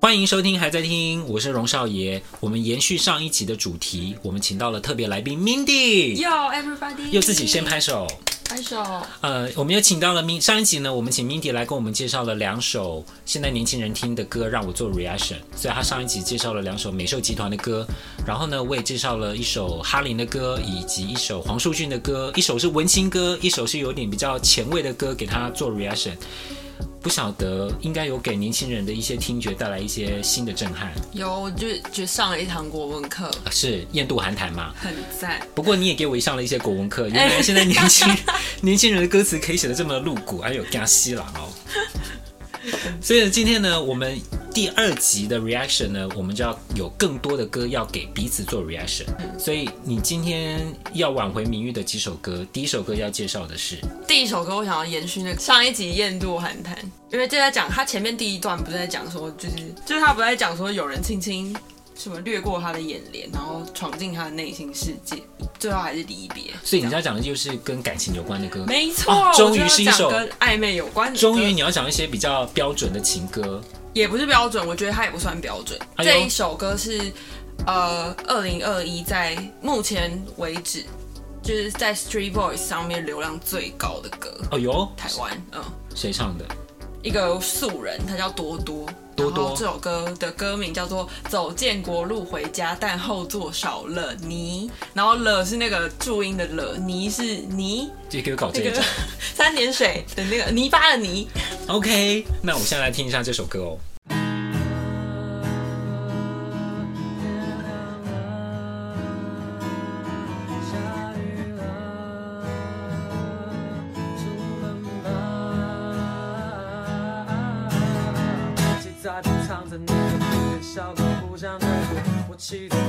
欢迎收听，还在听，我是荣少爷。我们延续上一集的主题，我们请到了特别来宾 Mindy。Yo everybody，又自己先拍手，一首。呃，我们又请到了 m。上一集呢，我们请 Mindy 来跟我们介绍了两首现在年轻人听的歌，让我做 reaction。所以他上一集介绍了两首美秀集团的歌，然后呢，我也介绍了一首哈林的歌，以及一首黄淑俊的歌，一首是文青歌，一首是有点比较前卫的歌，给他做 reaction。不晓得应该有给年轻人的一些听觉带来一些新的震撼。有，我就就上了一堂国文课，是艳渡寒潭嘛，很赞。不过你也给我上了一些国文课，原来现在年轻 年轻人的歌词可以写的这么露骨，还有加西郎哦。所以今天呢，我们第二集的 reaction 呢，我们就要有更多的歌要给彼此做 reaction。所以你今天要挽回名誉的几首歌，第一首歌要介绍的是第一首歌，我想要延续那个上一集《艳渡寒潭》，因为就在讲他前面第一段不是在讲说，就是就是他不是在讲说有人轻轻什么掠过他的眼帘，然后闯进他的内心世界，最后还是离别。所以你要讲的就是跟感情有关的歌，没错，终于是一首跟暧昧有关的。终于你要讲一些比较标准的情歌，也不是标准，我觉得它也不算标准。哎、这一首歌是呃，二零二一在目前为止就是在 Street Voice 上面流量最高的歌。哦呦，台湾，嗯，谁唱的？一个素人，他叫多多。多多这首歌的歌名叫做《走建国路回家》，但后座少了你。然后了是那个注音的了，泥是泥。这给我搞这个 三点水的那个泥巴的泥。OK，那我们现在来听一下这首歌哦。骑着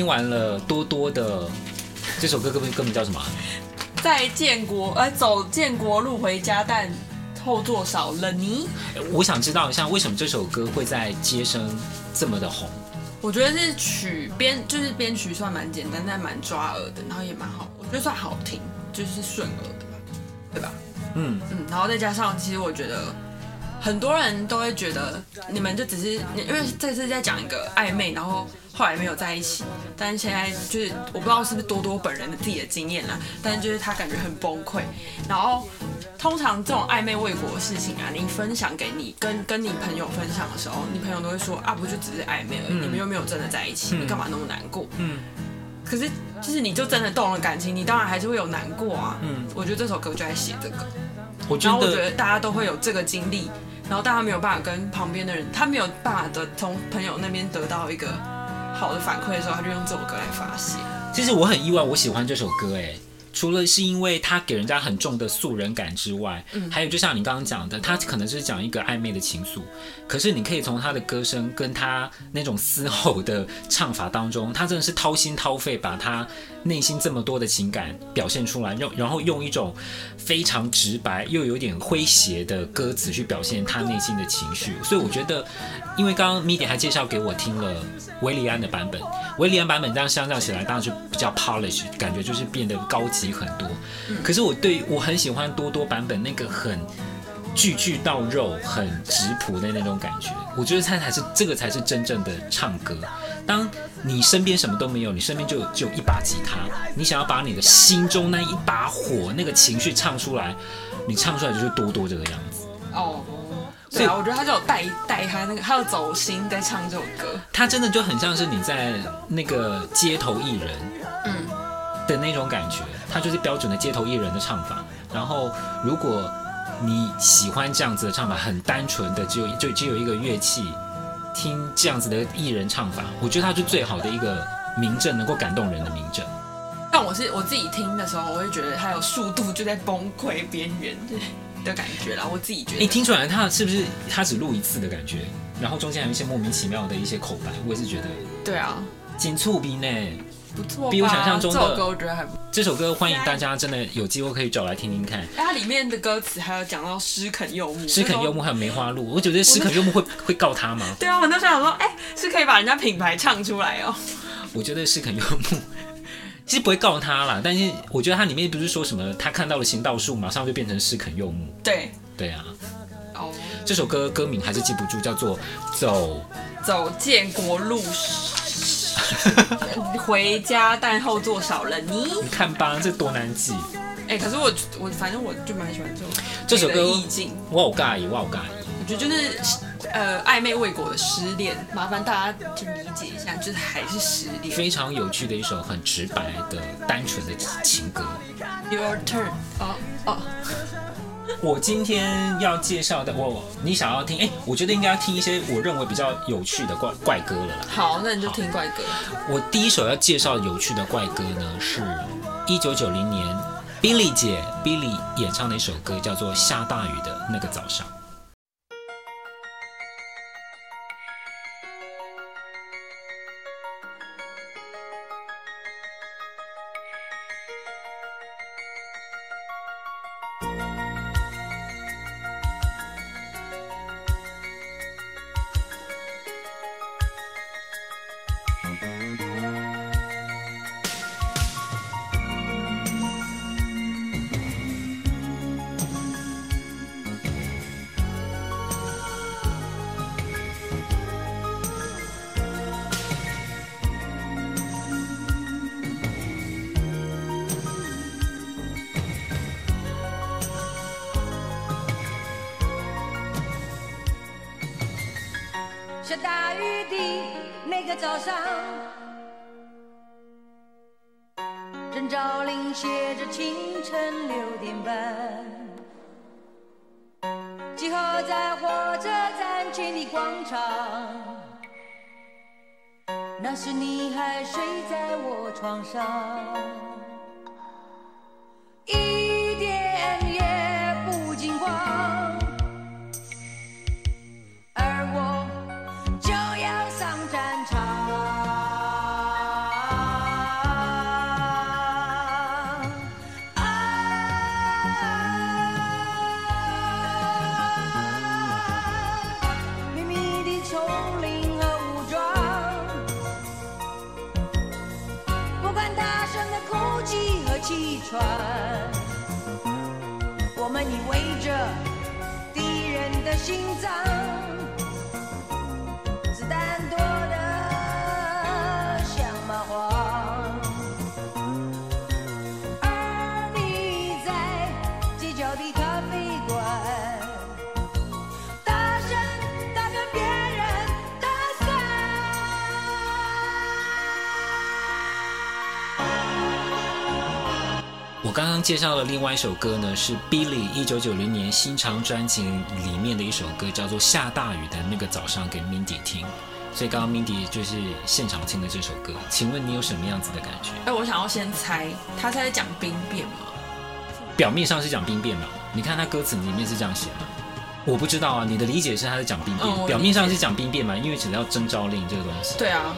听完了多多的这首歌，歌名歌名叫什么？在建国，呃，走建国路回家，但后座少了你。我想知道一下，为什么这首歌会在街声这么的红？我觉得是曲编，就是编曲算蛮简单，但蛮抓耳的，然后也蛮好，我觉得算好听，就是顺耳的吧，对吧？嗯嗯，然后再加上，其实我觉得很多人都会觉得你们就只是，因为这次在讲一个暧昧，然后。后来没有在一起，但是现在就是我不知道是不是多多本人的自己的经验啦，但是就是他感觉很崩溃。然后通常这种暧昧未果的事情啊，你分享给你跟跟你朋友分享的时候，你朋友都会说啊，不就只是暧昧而已，你们又没有真的在一起，你干嘛那么难过？嗯。可是就是你就真的动了感情，你当然还是会有难过啊。嗯。我觉得这首歌就在写这个。我觉得。然后我觉得大家都会有这个经历，然后大家没有办法跟旁边的人，他没有办法的从朋友那边得到一个。好的反馈的时候，他就用这首歌来发泄。其实我很意外，我喜欢这首歌，哎，除了是因为他给人家很重的素人感之外，嗯，还有就像你刚刚讲的，他可能是讲一个暧昧的情愫，可是你可以从他的歌声跟他那种嘶吼的唱法当中，他真的是掏心掏肺，把他内心这么多的情感表现出来，用然后用一种非常直白又有点诙谐的歌词去表现他内心的情绪，所以我觉得。因为刚刚 Mindy 还介绍给我听了韦礼安的版本，韦礼安版本这样相较起来，当然就比较 polish，感觉就是变得高级很多。可是我对我很喜欢多多版本那个很句句到肉、很质朴的那种感觉，我觉得他才是这个才是真正的唱歌。当你身边什么都没有，你身边就就一把吉他，你想要把你的心中那一把火那个情绪唱出来，你唱出来就是多多这个样子。哦，对啊，我觉得他就有带带他那个，他有走心在唱这首歌。他真的就很像是你在那个街头艺人，嗯的那种感觉，他就是标准的街头艺人的唱法。然后如果你喜欢这样子的唱法，很单纯的，只有就只有一个乐器，听这样子的艺人唱法，我觉得它是最好的一个名证，能够感动人的名证。但我是我自己听的时候，我会觉得它有速度就在崩溃边缘的感觉啦。我自己觉得，你听出来他是不是他只录一次的感觉？然后中间还有一些莫名其妙的一些口白，我也是觉得。对啊，紧促逼呢。不错，比我想象中的这首歌我觉得还不错。这首歌欢迎大家真的有机会可以找来听听看。哎它里面的歌词还有讲到诗肯柚木，诗肯柚木还有梅花鹿，我觉得诗肯柚木会会告他吗？对啊，我那时候想说，哎、欸，是可以把人家品牌唱出来哦。我觉得诗肯柚木其实不会告他啦，但是我觉得它里面不是说什么他看到了行道树马上就变成诗肯柚木。对对啊。哦。这首歌歌名还是记不住，叫做走走建国路。回家，但后座少了你。你看吧，这多难记。哎、欸，可是我我反正我就蛮喜欢这首这首歌意境。我好尬意，我好尬意。我觉得就是呃暧昧未果的失恋，麻烦大家就理解一下，就是还是失恋。非常有趣的一首很直白的单纯的情歌。Your turn。哦哦。我今天要介绍的，我你想要听？哎，我觉得应该要听一些我认为比较有趣的怪怪歌了啦。好，那你就听怪歌。我第一首要介绍有趣的怪歌呢，是一九九零年 Billy 姐 Billy 演唱的一首歌，叫做《下大雨的那个早上》。下大雨的那个早上，证照铃写着清晨六点半，集合在火车站前的广场，那时你还睡在我床上。介绍的另外一首歌呢，是 Billy 一九九零年新长专辑里面的一首歌，叫做《下大雨的那个早上》，给 Mindy 听。所以刚刚 Mindy 就是现场听的这首歌。请问你有什么样子的感觉？哎，我想要先猜，他是在讲兵变吗？表面上是讲兵变嘛？你看他歌词里面是这样写吗？我不知道啊，你的理解是他在讲兵变，嗯、表面上是讲兵变嘛？因为只要征召令这个东西。对啊，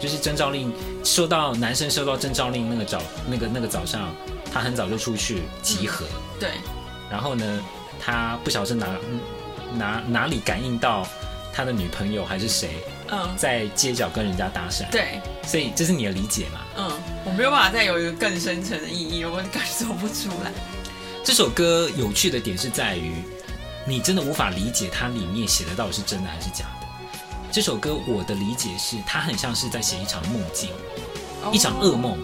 就是征召令，收到男生收到征召令那个早那个那个早上。他很早就出去集合，嗯、对。然后呢，他不晓得是哪哪哪里感应到他的女朋友还是谁，嗯，在街角跟人家搭讪。对，所以这是你的理解嘛？嗯，我没有办法再有一个更深层的意义，我感受不出来。这首歌有趣的点是在于，你真的无法理解它里面写的到底是真的还是假的。这首歌我的理解是，它很像是在写一场梦境，一场噩梦。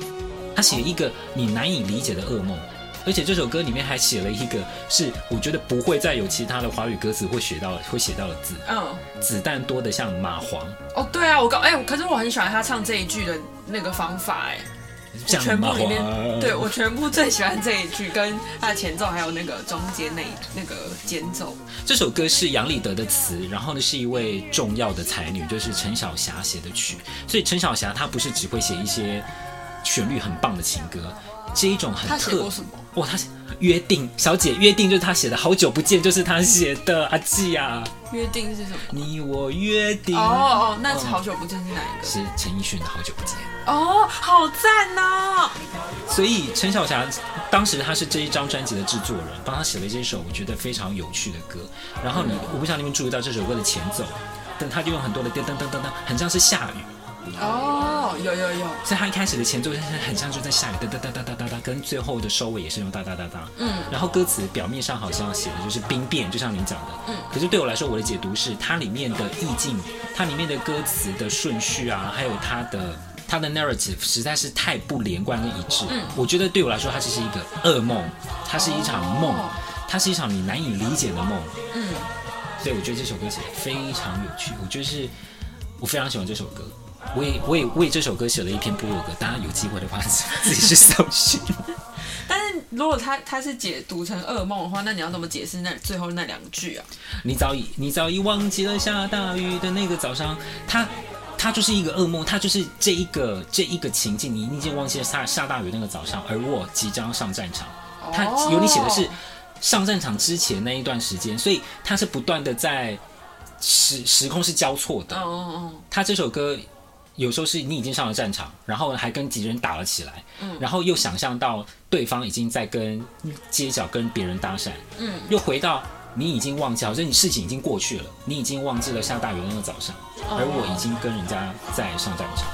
他写一个你难以理解的噩梦，而且这首歌里面还写了一个是我觉得不会再有其他的华语歌词会写到会写到的字。嗯，子弹多得像蚂蝗。哦，对啊，我刚哎，可是我很喜欢他唱这一句的那个方法哎。我全部里面，对我全部最喜欢这一句，跟他的前奏，还有那个中间那那个间奏。这首歌是杨立德的词，然后呢是一位重要的才女，就是陈小霞写的曲。所以陈小霞她不是只会写一些旋律很棒的情歌，这一种很特。他写过什么？哇，他约定小姐约定就是他写的，好久不见就是他写的。阿季啊，约定是什么？你我约定。哦哦，那是好久不见是哪一个？是陈奕迅的好久不见。哦，好赞哦！所以陈小霞当时她是这一张专辑的制作人，帮她写了这首我觉得非常有趣的歌。然后你，我不知道你们注意到这首歌的前奏，但他就用很多的噔噔噔噔噔，很像是下雨。哦，有有有。所以他一开始的前奏很像就在下雨，哒哒哒哒哒哒哒，跟最后的收尾也是用哒哒哒哒。嗯。然后歌词表面上好像写的就是兵变，就像你讲的。嗯。可是对我来说，我的解读是它里面的意境，它里面的歌词的顺序啊，还有它的。它的 narrative 实在是太不连贯跟一致。嗯，我觉得对我来说，它只是一个噩梦，它是一场梦，它是一场你难以理解的梦。嗯，所以我觉得这首歌写的非常有趣。我觉得是，我非常喜欢这首歌。我也我也为这首歌写了一篇部落格，大家有机会的话 自己去搜寻。但是如果他他是解读成噩梦的话，那你要怎么解释那最后那两句啊？你早已你早已忘记了下大雨的那个早上，他。它就是一个噩梦，它就是这一个这一个情境，你已经忘记了下下大雨那个早上，而我即将上战场。它有你写的是上战场之前那一段时间，所以它是不断的在时时空是交错的。哦，它这首歌有时候是你已经上了战场，然后还跟敌人打了起来，嗯，然后又想象到对方已经在跟街角跟别人搭讪，嗯，又回到。你已经忘记，好像你事情已经过去了，你已经忘记了下大雨的那个早上，而我已经跟人家在上战场。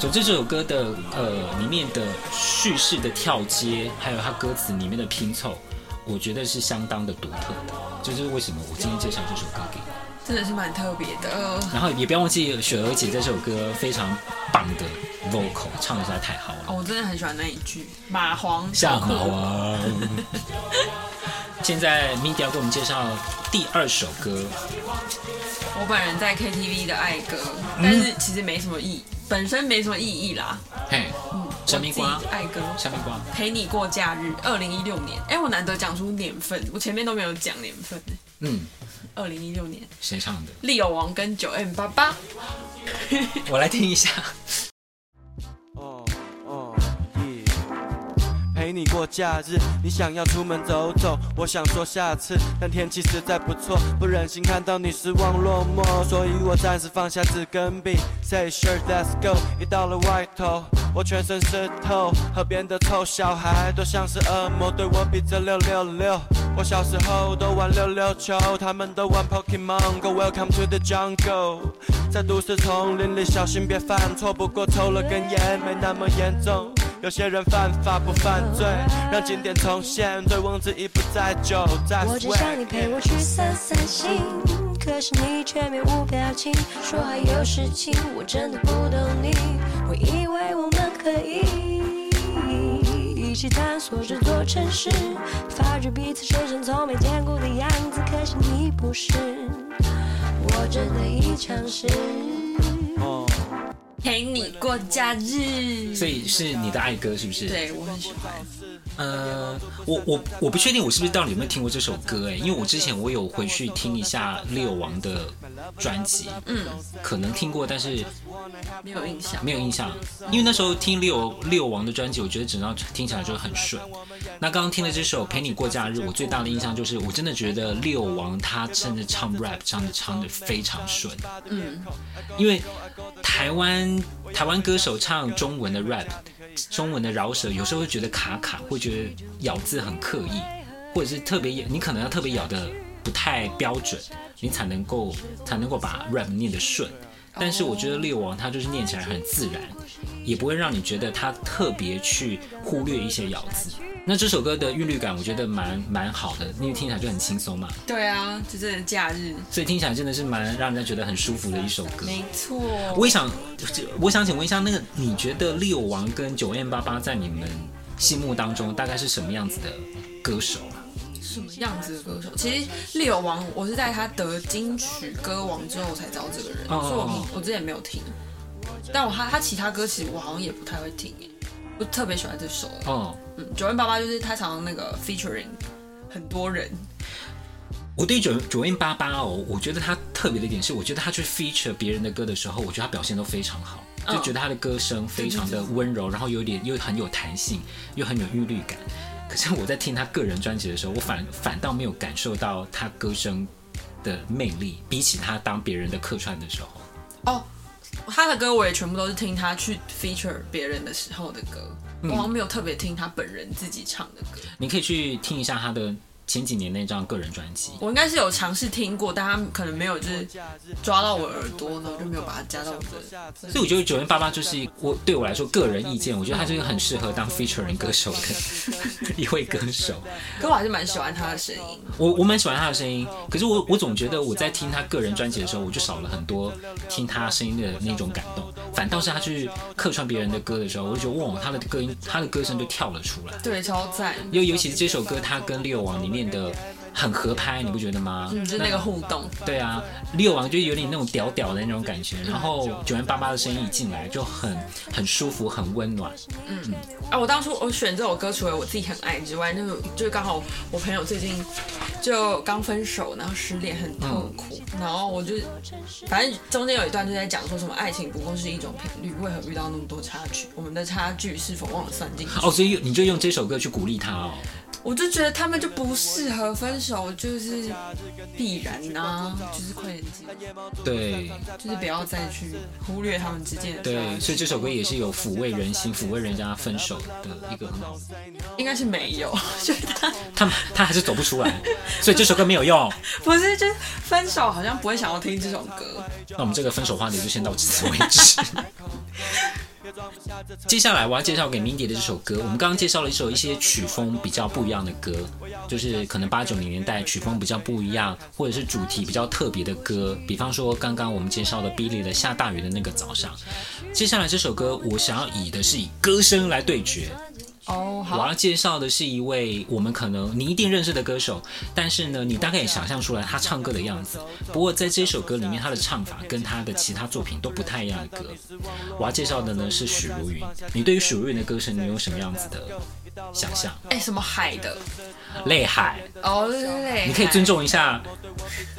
总之，这首歌的呃里面的叙事的跳接，还有它歌词里面的拼凑，我觉得是相当的独特的。就是为什么我今天介绍这首歌给你，真的是蛮特别的。然后也不要忘记雪儿姐这首歌非常棒的 vocal，唱的实在太好了。哦，我真的很喜欢那一句“蚂蝗像蚂螂”。现在要给我们介绍第二首歌。我本人在 KTV 的爱歌，但是其实没什么意义，本身没什么意义啦。嘿，嗯，小蜜瓜爱歌，小蜜瓜陪你过假日，二零一六年。哎，我难得讲出年份，我前面都没有讲年份。嗯，二零一六年，谁唱的？利友王跟九 M 八八。我来听一下。陪你过假日，你想要出门走走，我想说下次，但天气实在不错，不忍心看到你失望落寞，所以我暂时放下纸跟笔，Say sure let's go。一到了外头，我全身湿透，河边的臭小孩都像是恶魔，对我比着六六六。我小时候都玩溜溜球，他们都玩 Pokemon Go。Welcome to the jungle，在都市丛林里小心别犯错，不过抽了根烟没那么严重。有些人犯法不犯罪，让经典重现，醉翁之意不在酒，在我只想你陪我去散散心，可是你却面无表情，说还有事情，我真的不懂你。我以为我们可以一起探索这座城市，发觉彼此身上从没见过的样子，可惜你不是，我真的已尝试。陪你过假日，所以是你的爱歌是不是？对，我很喜欢。呃，我我我不确定我是不是到底有没有听过这首歌哎，因为我之前我有回去听一下六王的专辑，嗯，可能听过，但是没有印象，没有印象。因为那时候听六六王的专辑，我觉得整张听起来就很顺。那刚刚听了这首《陪你过假日》，我最大的印象就是，我真的觉得六王他真的唱 rap 唱的唱的非常顺，嗯，因为台湾台湾歌手唱中文的 rap。中文的饶舌有时候会觉得卡卡，会觉得咬字很刻意，或者是特别咬你可能要特别咬的不太标准，你才能够才能够把 rap 念得顺。但是我觉得六王他就是念起来很自然，也不会让你觉得他特别去忽略一些咬字。那这首歌的韵律感，我觉得蛮蛮好的，因为听起来就很轻松嘛。对啊，就真的假日，所以听起来真的是蛮让人家觉得很舒服的一首歌。没错。我也想，我想请问一下，那个你觉得六王跟九 M 八八在你们心目当中大概是什么样子的歌手啊？什么样子的歌手？其实六王，我是在他得金曲歌王之后我才知道这个人，哦、所以我我之前没有听。但我他他其他歌其实我好像也不太会听耶。我特别喜欢这首哦，嗯，九 N 八八就是他常常那个 featuring 很多人。我对九九 N 八八哦，我觉得他特别的一点是，我觉得他去 feature 别人的歌的时候，我觉得他表现都非常好，就觉得他的歌声非常的温柔，然后有点又很有弹性，又很有韵律感。可是我在听他个人专辑的时候，我反反倒没有感受到他歌声的魅力，比起他当别人的客串的时候。哦。他的歌我也全部都是听他去 feature 别人的时候的歌，我好像没有特别听他本人自己唱的歌。你可以去听一下他的。前几年那张个人专辑，我应该是有尝试听过，但他可能没有就是抓到我耳朵呢，就没有把它加到我的。所以我觉得九零八八就是我对我来说个人意见，我觉得他就是很适合当 featuring 歌手的 一位歌手。可我还是蛮喜欢他的声音，我我蛮喜欢他的声音，可是我我总觉得我在听他个人专辑的时候，我就少了很多听他声音的那种感动，反倒是他去客串别人的歌的时候，我就觉得哇，他的歌音，他的歌声就跳了出来，对，超赞。尤尤其是这首歌，他跟六王里面的。很合拍，你不觉得吗？嗯，就是那个互动。对啊，六王就有点那种屌屌的那种感觉，然后九 N 八八的声音一进来就很很舒服，很温暖。嗯嗯。啊，我当初我选这首歌，除了我自己很爱之外，那个就是刚好我朋友最近就刚分手，然后失恋很痛苦，嗯、然后我就反正中间有一段就在讲说什么爱情不过是一种频率，为何遇到那么多差距？我们的差距是否忘了算进去？哦，所以你就用这首歌去鼓励他哦。我就觉得他们就不适合分手，就是必然呐、啊，就是快点结。对，就是不要再去忽略他们之间的。对，所以这首歌也是有抚慰人心、抚慰人家分手的一个很好。应该是没有，就是他他他还是走不出来，所以这首歌没有用。不是，就是分手好像不会想要听这首歌。那我们这个分手话题就先到此为止。接下来我要介绍给 mi 的这首歌，我们刚刚介绍了一首一些曲风比较不一样的歌，就是可能八九零年代曲风比较不一样，或者是主题比较特别的歌，比方说刚刚我们介绍的 Billy 的下大雨的那个早上。接下来这首歌，我想要以的是以歌声来对决。哦，oh, 我要介绍的是一位我们可能你一定认识的歌手，但是呢，你大概也想象出来他唱歌的样子。不过在这首歌里面，他的唱法跟他的其他作品都不太一样的歌。我要介绍的呢是许茹芸。你对于许茹芸的歌声，你有什么样子的想象？哎，什么海的？泪海。哦，泪。你可以尊重一下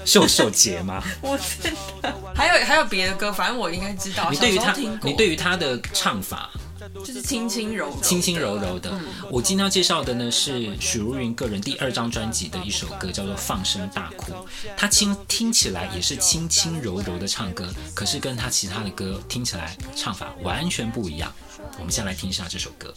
秀秀姐吗？我真的。还有还有别的歌，反正我应该知道。你对于他，你对于他的唱法。就是轻轻柔，轻轻柔柔的。我今天要介绍的呢是许茹芸个人第二张专辑的一首歌，叫做《放声大哭》。她轻听起来也是轻轻柔柔的唱歌，可是跟她其他的歌听起来唱法完全不一样。我们先来听一下这首歌。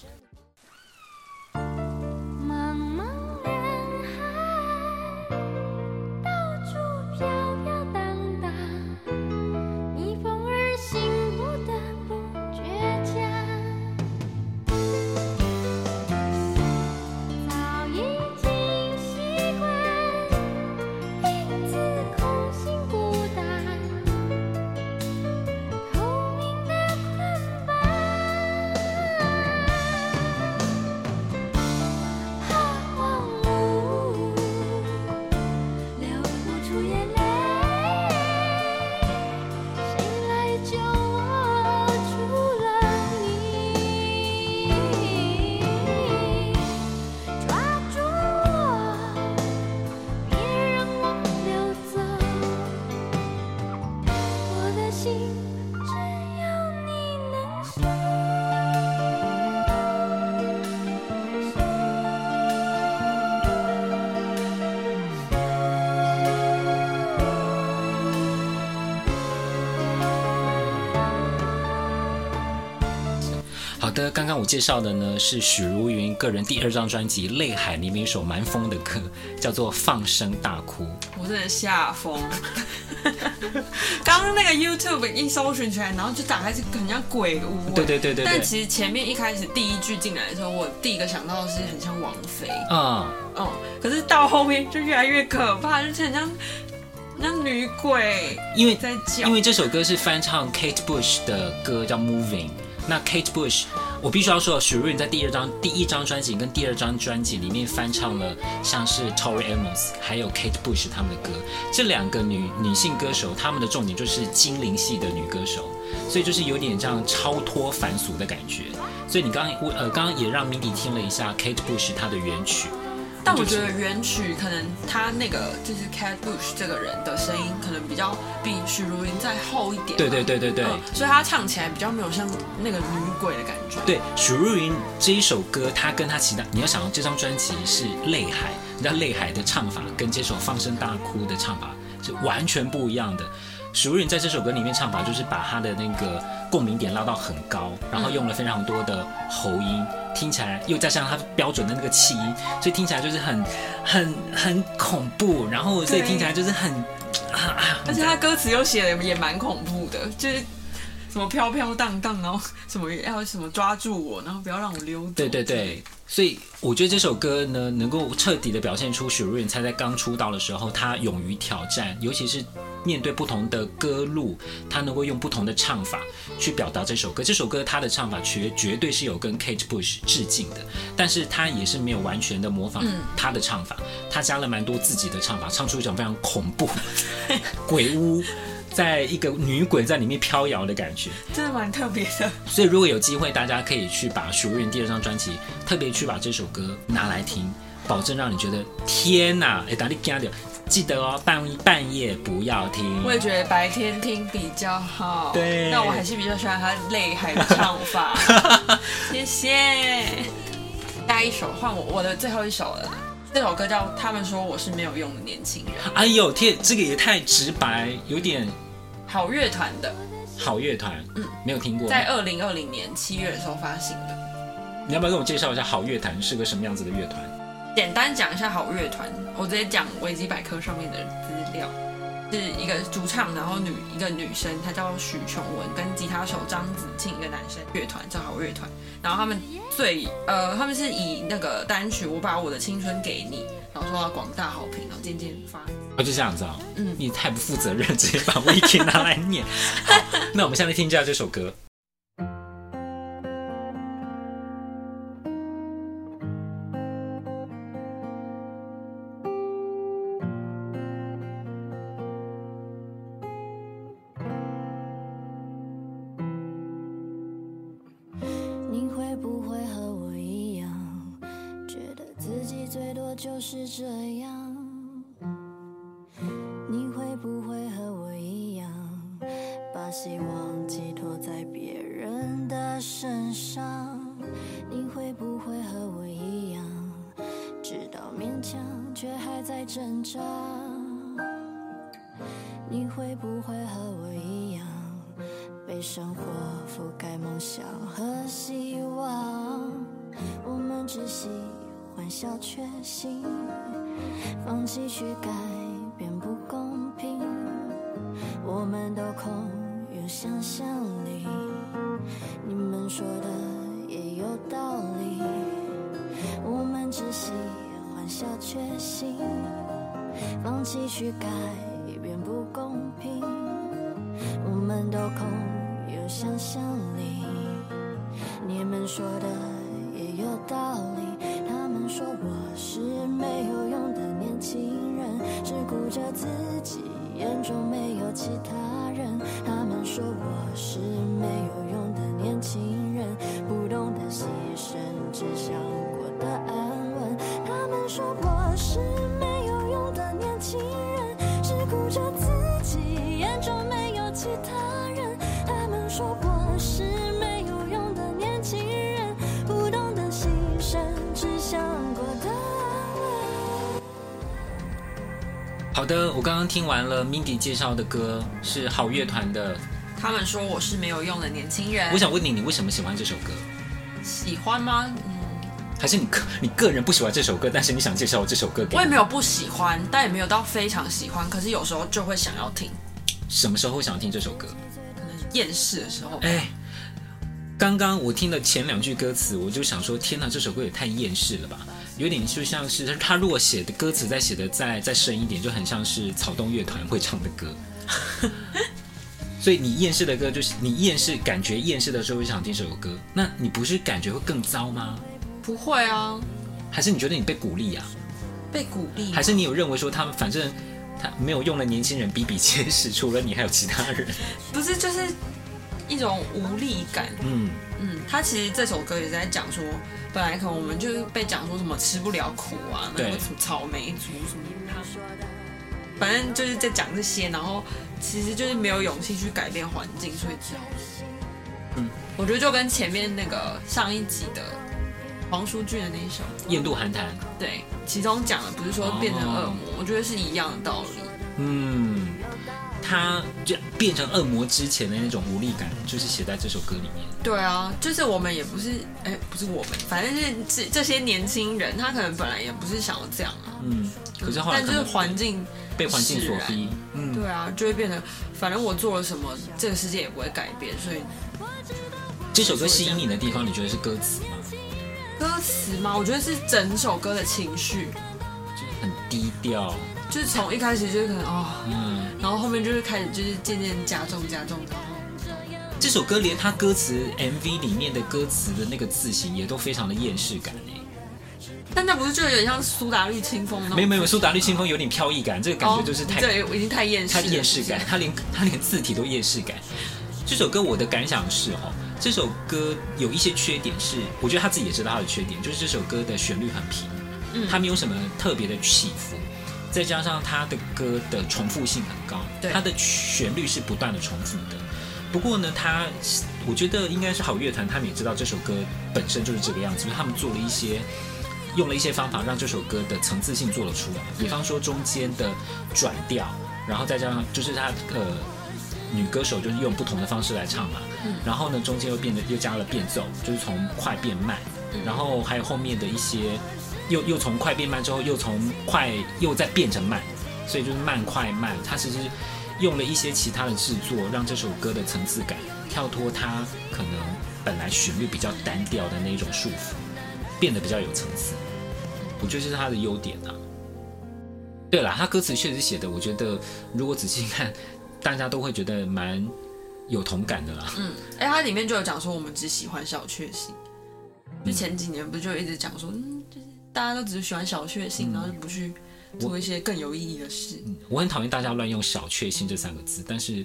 的，刚刚我介绍的呢是许茹芸个人第二张专辑《泪海》里面一首蛮疯的歌，叫做《放声大哭》。我真的吓疯。刚刚那个 YouTube 一搜寻起来，然后就打开是很像鬼屋。对对对对，对。但其实前面一开始第一句进来的时候，我第一个想到的是很像王菲。嗯嗯。可是到后面就越来越可怕，就是很像那女鬼。因为在讲，因为这首歌是翻唱 Kate Bush 的歌，叫 Moving。那 Kate Bush，我必须要说，许茹芸在第二张、第一张专辑跟第二张专辑里面翻唱了像是 Tori Amos 还有 Kate Bush 他们的歌。这两个女女性歌手，她们的重点就是精灵系的女歌手，所以就是有点这样超脱凡俗的感觉。所以你刚刚我呃刚刚也让 Mindy 听了一下 Kate Bush 她的原曲。但我觉得原曲可能他那个就是 Kate Bush 这个人的声音可能比较比许茹芸再厚一点。对对对对对、嗯，所以他唱起来比较没有像那个女鬼的感觉。对，许茹芸这一首歌，他跟他其他你要想到这张专辑是《泪海》，你知道《泪海》的唱法跟这首《放声大哭》的唱法是完全不一样的。许茹芸在这首歌里面唱法就是把他的那个共鸣点拉到很高，然后用了非常多的喉音，听起来又加上他标准的那个气音，所以听起来就是很很很恐怖，然后所以听起来就是很，而且他歌词又写的也蛮恐怖的，就是。什么飘飘荡荡，然后什么要什么抓住我，然后不要让我溜走。对对对，所以我觉得这首歌呢，能够彻底的表现出许茹芸在刚出道的时候，她勇于挑战，尤其是面对不同的歌路，她能够用不同的唱法去表达这首歌。这首歌她的唱法绝绝对是有跟 Kate Bush 致敬的，但是她也是没有完全的模仿她的唱法，她加了蛮多自己的唱法，唱出一种非常恐怖 鬼屋。在一个女鬼在里面飘摇的感觉，真的蛮特别的。所以如果有机会，大家可以去把许茹芸第二张专辑，特别去把这首歌拿来听，保证让你觉得天哪！哎，打你惊掉，记得哦，半半夜不要听。我也觉得白天听比较好。对，那我还是比较喜欢他泪海的唱法。谢谢。下一首换我，我的最后一首了。这首歌叫《他们说我是没有用的年轻人》。哎呦天，这个也太直白，有点。好乐团的。好乐团，嗯，没有听过。在二零二零年七月的时候发行的。你要不要跟我介绍一下好乐团是个什么样子的乐团？简单讲一下好乐团，我直接讲维基百科上面的资料。是一个主唱，然后女一个女生，她叫许琼文，跟吉他手张子庆，一个男生，乐团叫好乐团。然后他们最呃，他们是以那个单曲《我把我的青春给你》，然后受到广大好评，然后渐渐发。我就这样子啊，嗯，你太不负责任，直接把 Wiki 拿来念。好，那我们现在听一下这首歌。着自己，好的，我刚刚听完了 Mindy 介绍的歌是好乐团的。他们说我是没有用的年轻人。我想问你，你为什么喜欢这首歌？喜欢吗？嗯，还是你个你个人不喜欢这首歌，但是你想介绍这首歌给我？我也没有不喜欢，但也没有到非常喜欢。可是有时候就会想要听。什么时候会想听这首歌？可能厌世的时候。哎，刚刚我听了前两句歌词，我就想说，天哪，这首歌也太厌世了吧！有点就像是他如果写的歌词再写的再再深一点，就很像是草东乐团会唱的歌。所以你厌世的歌就是你厌世，感觉厌世的时候会想听这首歌，那你不是感觉会更糟吗？不会啊，还是你觉得你被鼓励啊？被鼓励？还是你有认为说他们反正他没有用的年轻人比比皆是，除了你还有其他人？不是，就是一种无力感。嗯嗯，他其实这首歌也在讲说。本来可能我们就是被讲说什么吃不了苦啊，那个什么草莓族什么，反正就是在讲这些，然后其实就是没有勇气去改变环境，所以只好，嗯，我觉得就跟前面那个上一集的黄舒骏的那一首《艳渡寒潭》，对，其中讲的不是说变成恶魔，我觉得是一样的道理，嗯。他就变成恶魔之前的那种无力感，就是写在这首歌里面。对啊，就是我们也不是，哎，不是我们，反正是这这些年轻人，他可能本来也不是想要这样啊。嗯，可是后来，但就是环境被环境所逼。嗯，对啊，就会变得，反正我做了什么，这个世界也不会改变。所以这首歌吸引你的地方，你觉得是歌词吗？歌词吗？我觉得是整首歌的情绪，就是很低调。就是从一开始就是可能哦，嗯，然后后面就是开始就是渐渐加重加重的。这首歌连他歌词 MV 里面的歌词的那个字形也都非常的厌世感哎。但那不是就有点像苏打绿清风吗？没有没有，苏打绿清风有点飘逸感，这个感觉就是太对，已经太厌世，太厌世感，他连他连字体都厌世感。这首歌我的感想是哦，这首歌有一些缺点是，我觉得他自己也知道他的缺点，就是这首歌的旋律很平，嗯，他没有什么特别的起伏。再加上他的歌的重复性很高，对他的旋律是不断的重复的。不过呢，他我觉得应该是好乐团，他们也知道这首歌本身就是这个样子，他们做了一些用了一些方法，让这首歌的层次性做了出来。比方说中间的转调，然后再加上就是他呃女歌手就是用不同的方式来唱嘛，嗯然后呢中间又变得又加了变奏，就是从快变慢，然后还有后面的一些。又又从快变慢之后，又从快又再变成慢，所以就是慢快慢。他其实用了一些其他的制作，让这首歌的层次感跳脱它可能本来旋律比较单调的那种束缚，变得比较有层次。我觉得这是他的优点啊。对了，他歌词确实写的，我觉得如果仔细看，大家都会觉得蛮有同感的啦。嗯，哎，他里面就有讲说，我们只喜欢小确幸。就前几年不就一直讲说，嗯，大家都只是喜欢小确幸，然后就不去做一些更有意义的事。嗯，我很讨厌大家乱用“小确幸”这三个字，但是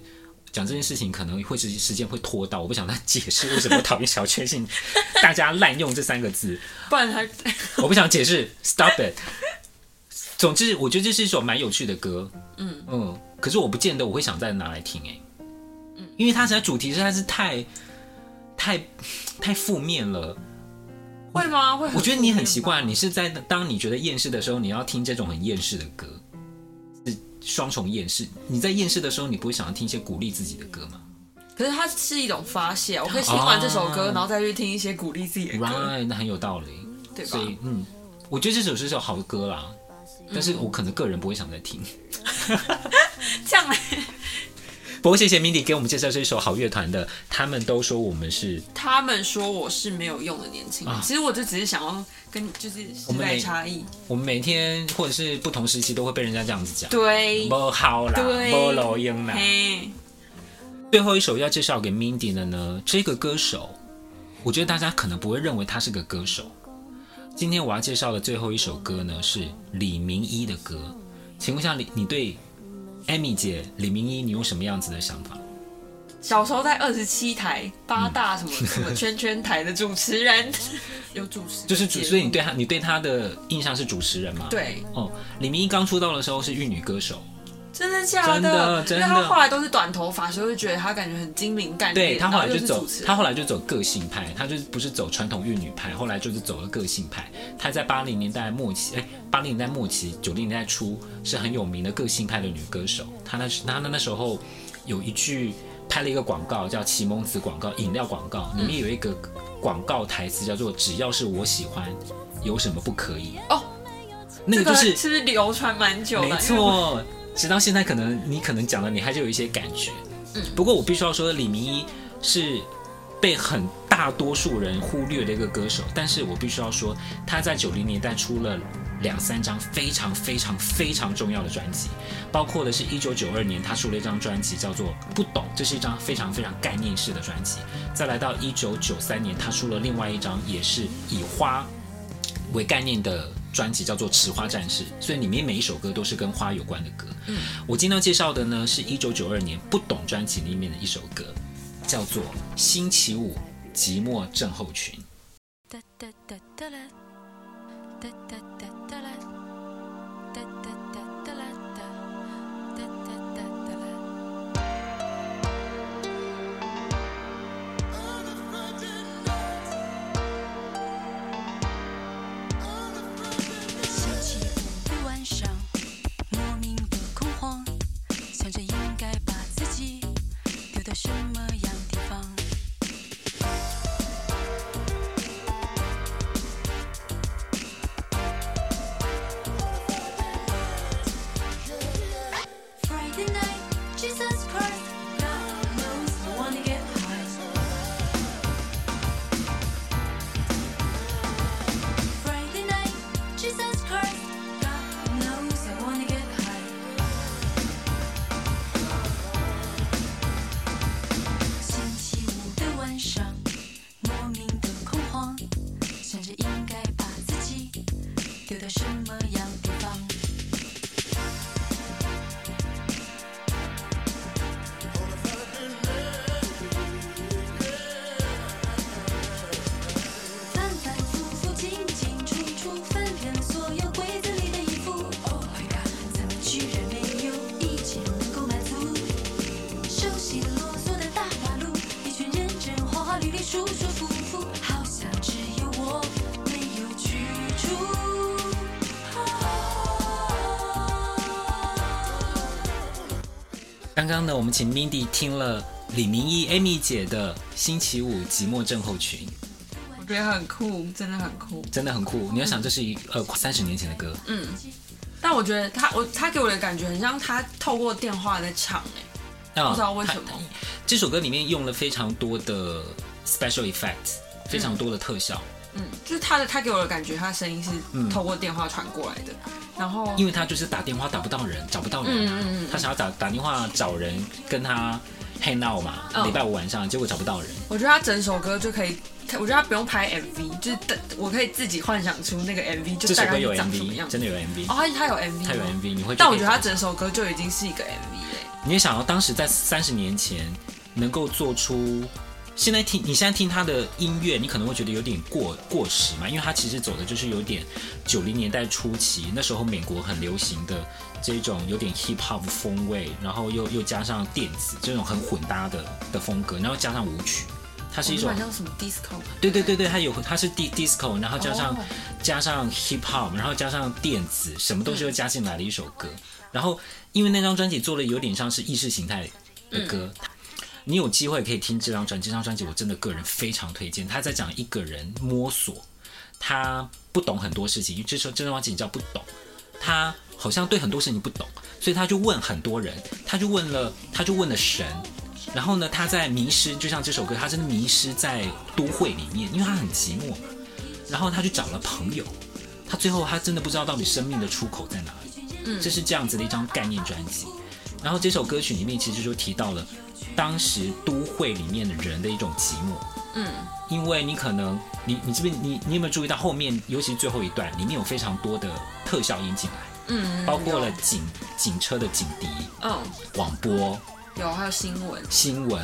讲这件事情可能会时时间会拖到，我不想再解释为什么讨厌“小确幸 ”，大家滥用这三个字，不然还 我不想解释，Stop it。总之，我觉得这是一首蛮有趣的歌，嗯嗯，可是我不见得我会想再拿来听哎，嗯，因为它实在主题实在是太太太负面了。会吗？会。我觉得你很奇怪，你是在当你觉得厌世的时候，你要听这种很厌世的歌，是双重厌世。你在厌世的时候，你不会想要听一些鼓励自己的歌吗？可是它是一种发泄，我可以听完这首歌，然后再去听一些鼓励自己的歌。Right，那很有道理，对吧？所以，嗯，我觉得这首是首好歌啦，但是我可能个人不会想再听。这样。不过谢谢 Mindy 给我们介绍这一首好乐团的，他们都说我们是，他们说我是没有用的年轻人。啊、其实我就只是想要跟就是时代差异。我们每天或者是不同时期都会被人家这样子讲，对，不好啦，不老英啦。最后一首要介绍给 Mindy 的呢，这个歌手，我觉得大家可能不会认为他是个歌手。今天我要介绍的最后一首歌呢，是李明一的歌。请问一下，你你对？Amy 姐，李明一，你有什么样子的想法？小时候在二十七台八大什么、嗯、什么圈圈台的主持人，有主持，就是主，所以你对他，你对他的印象是主持人吗？对，哦，李明一刚出道的时候是玉女歌手。真的假的？真的，真的。因为他后来都是短头发，所以就觉得他感觉很精明干练。对，他后来就走，他后来就走个性派，他就不是走传统玉女派，后来就是走了个性派。他在八零年代末期，哎，八零年代末期，九零年代初是很有名的个性派的女歌手。他那时，他那那时候有一句拍了一个广告，叫启蒙子广告，饮料广告，里面有一个广告台词，叫做“只要是我喜欢，有什么不可以”。哦，那个就是、这个、是不是流传蛮久的？没错，直到现在，可能你可能讲了，你还是有一些感觉。嗯，不过我必须要说，李明一是被很大多数人忽略的一个歌手，但是我必须要说，他在九零年代出了。两三张非常非常非常重要的专辑，包括的是一九九二年他出了一张专辑叫做《不懂》，这是一张非常非常概念式的专辑。再来到一九九三年，他出了另外一张也是以花为概念的专辑，叫做《池花战士》。所以里面每一首歌都是跟花有关的歌。嗯，我今天要介绍的呢，是一九九二年《不懂》专辑里面的一首歌，叫做《星期五寂寞症候群》。刚刚呢，我们请 Mindy 听了李明一 Amy 姐的《星期五寂寞症候群》，我觉得很酷，真的很酷，真的很酷。你要想，这是一呃三十年前的歌，嗯，但我觉得他我他给我的感觉很像他透过电话在唱哎，不知道为什么。这首歌里面用了非常多的 special effects，非常多的特效。嗯嗯，就是他的，他给我的感觉，他的声音是透过电话传过来的。嗯、然后，因为他就是打电话打不到人，找不到人，嗯嗯嗯，他想要打打电话找人跟他 hang out 嘛，礼、嗯、拜五晚上，结果找不到人。我觉得他整首歌就可以，我觉得他不用拍 MV，就是等我可以自己幻想出那个 MV，就大概长什么样。真的有 MV 哦，他他有 MV，他有 MV，你会。但我觉得他整首歌就已经是一个 MV 嘞。你也想到当时在三十年前能够做出。现在听你现在听他的音乐，你可能会觉得有点过过时嘛，因为他其实走的就是有点九零年代初期那时候美国很流行的这种有点 hip hop 风味，然后又又加上电子这种很混搭的的风格，然后加上舞曲，它是一种像什么 disco？对对对对，它有它是 d disco，然后加上、oh. 加上 hip hop，然后加上电子，什么东西都加进来的一首歌。然后因为那张专辑做的有点像是意识形态的歌。嗯你有机会可以听这张专辑，这张专辑我真的个人非常推荐。他在讲一个人摸索，他不懂很多事情，因为这首这张专辑叫不懂，他好像对很多事情不懂，所以他就问很多人，他就问了，他就问了神，然后呢，他在迷失，就像这首歌，他真的迷失在都会里面，因为他很寂寞，然后他去找了朋友，他最后他真的不知道到底生命的出口在哪里，嗯，这是这样子的一张概念专辑，然后这首歌曲里面其实就提到了。当时都会里面的人的一种寂寞，嗯，因为你可能你你这边你你有没有注意到后面，尤其是最后一段里面有非常多的特效音进来，嗯，包括了警警车的警笛，嗯，广播。有，还有新闻。新闻。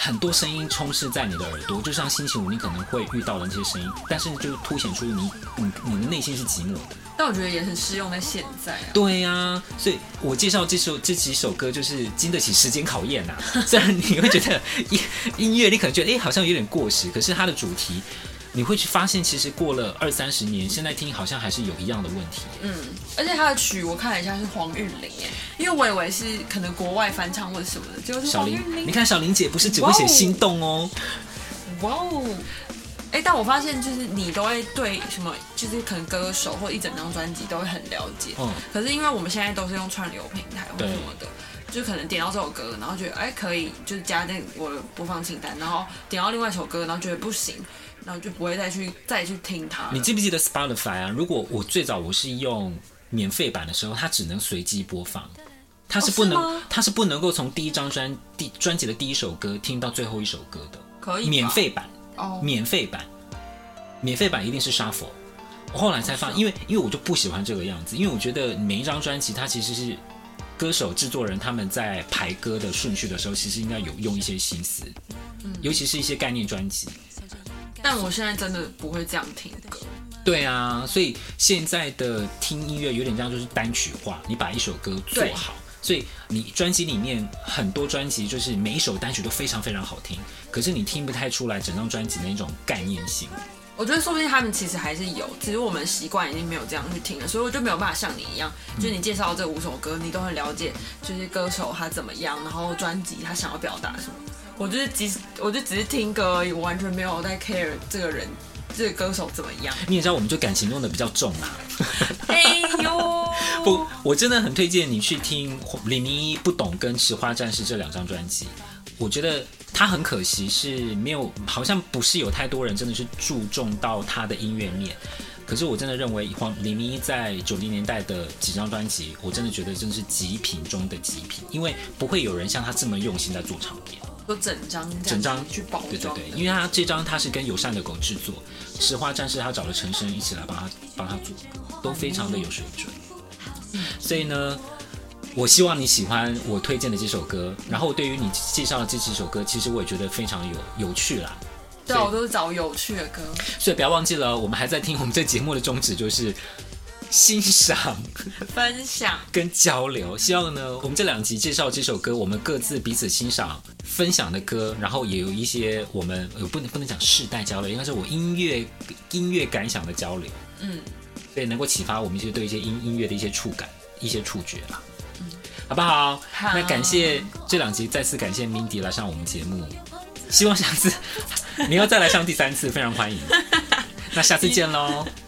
很多声音充斥在你的耳朵，就像星期五，你可能会遇到的那些声音，但是就凸显出你你你的内心是寂寞的。但我觉得也很适用在现在啊。对呀，啊，所以我介绍这首这几首歌，就是经得起时间考验呐，啊。虽然你会觉得音音乐，你可能觉得哎，好像有点过时，可是它的主题。你会去发现，其实过了二三十年，现在听好像还是有一样的问题。嗯，而且他的曲我看了一下是黄韵玲耶，因为我以为是可能国外翻唱或者什么的，就是小玲。你看小玲姐不是只会写心动哦。哇哦，哎，但我发现就是你都会对什么，就是可能歌手或一整张专辑都会很了解。嗯。可是因为我们现在都是用串流平台或什么的，就可能点到这首歌，然后觉得哎可以，就是加进我的播放清单，然后点到另外一首歌，然后觉得不行，然后就不会再去再去听它。你记不记得 Spotify 啊？如果我最早我是用免费版的时候，它只能随机播放，它是不能，哦、是它是不能够从第一张专第专辑的第一首歌听到最后一首歌的。可以。免费版。哦，免费版，免费版一定是 shuffle。我后来才发，因为因为我就不喜欢这个样子，因为我觉得每一张专辑它其实是歌手制作人他们在排歌的顺序的时候，其实应该有用一些心思，嗯，尤其是一些概念专辑。但我现在真的不会这样听歌。对啊，所以现在的听音乐有点像就是单曲化，你把一首歌做好。所以你专辑里面很多专辑就是每一首单曲都非常非常好听，可是你听不太出来整张专辑的那种概念性。我觉得说不定他们其实还是有，只是我们习惯已经没有这样去听了，所以我就没有办法像你一样，就是你介绍这五首歌，你都很了解，就是歌手他怎么样，然后专辑他想要表达什么。我就是只我就只是听歌而已，我完全没有在 care 这个人。这个歌手怎么样？你也知道，我们就感情用的比较重啊。哎呦，不，我真的很推荐你去听李明一《不懂》跟《池花战士》这两张专辑。我觉得他很可惜是没有，好像不是有太多人真的是注重到他的音乐面。可是我真的认为黄李明一在九零年代的几张专辑，我真的觉得真的是极品中的极品，因为不会有人像他这么用心在做唱片。整张整张去包装，对对对，因为他这张他是跟友善的狗制作，石化战士他找了陈升一起来帮他帮他做，都非常的有水准。所以呢，我希望你喜欢我推荐的这首歌，然后对于你介绍的这几首歌，其实我也觉得非常有有趣啦。对，我都是找有趣的歌。所以不要忘记了，我们还在听我们这节目的宗旨就是。欣赏、分享跟交流，希望呢，我们这两集介绍这首歌，我们各自彼此欣赏、分享的歌，然后也有一些我们呃不能不能讲世代交流，应该是我音乐音乐感想的交流，嗯，所以能够启发我们一些对一些音音乐的一些触感、一些触觉啦，嗯，好不好？好，那感谢这两集，再次感谢 Mindy 来上我们节目，希望下次你要再来上第三次，非常欢迎。那下次见喽。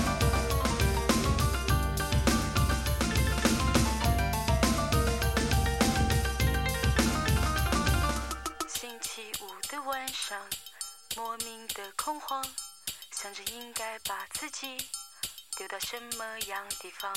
把自己丢到什么样地方。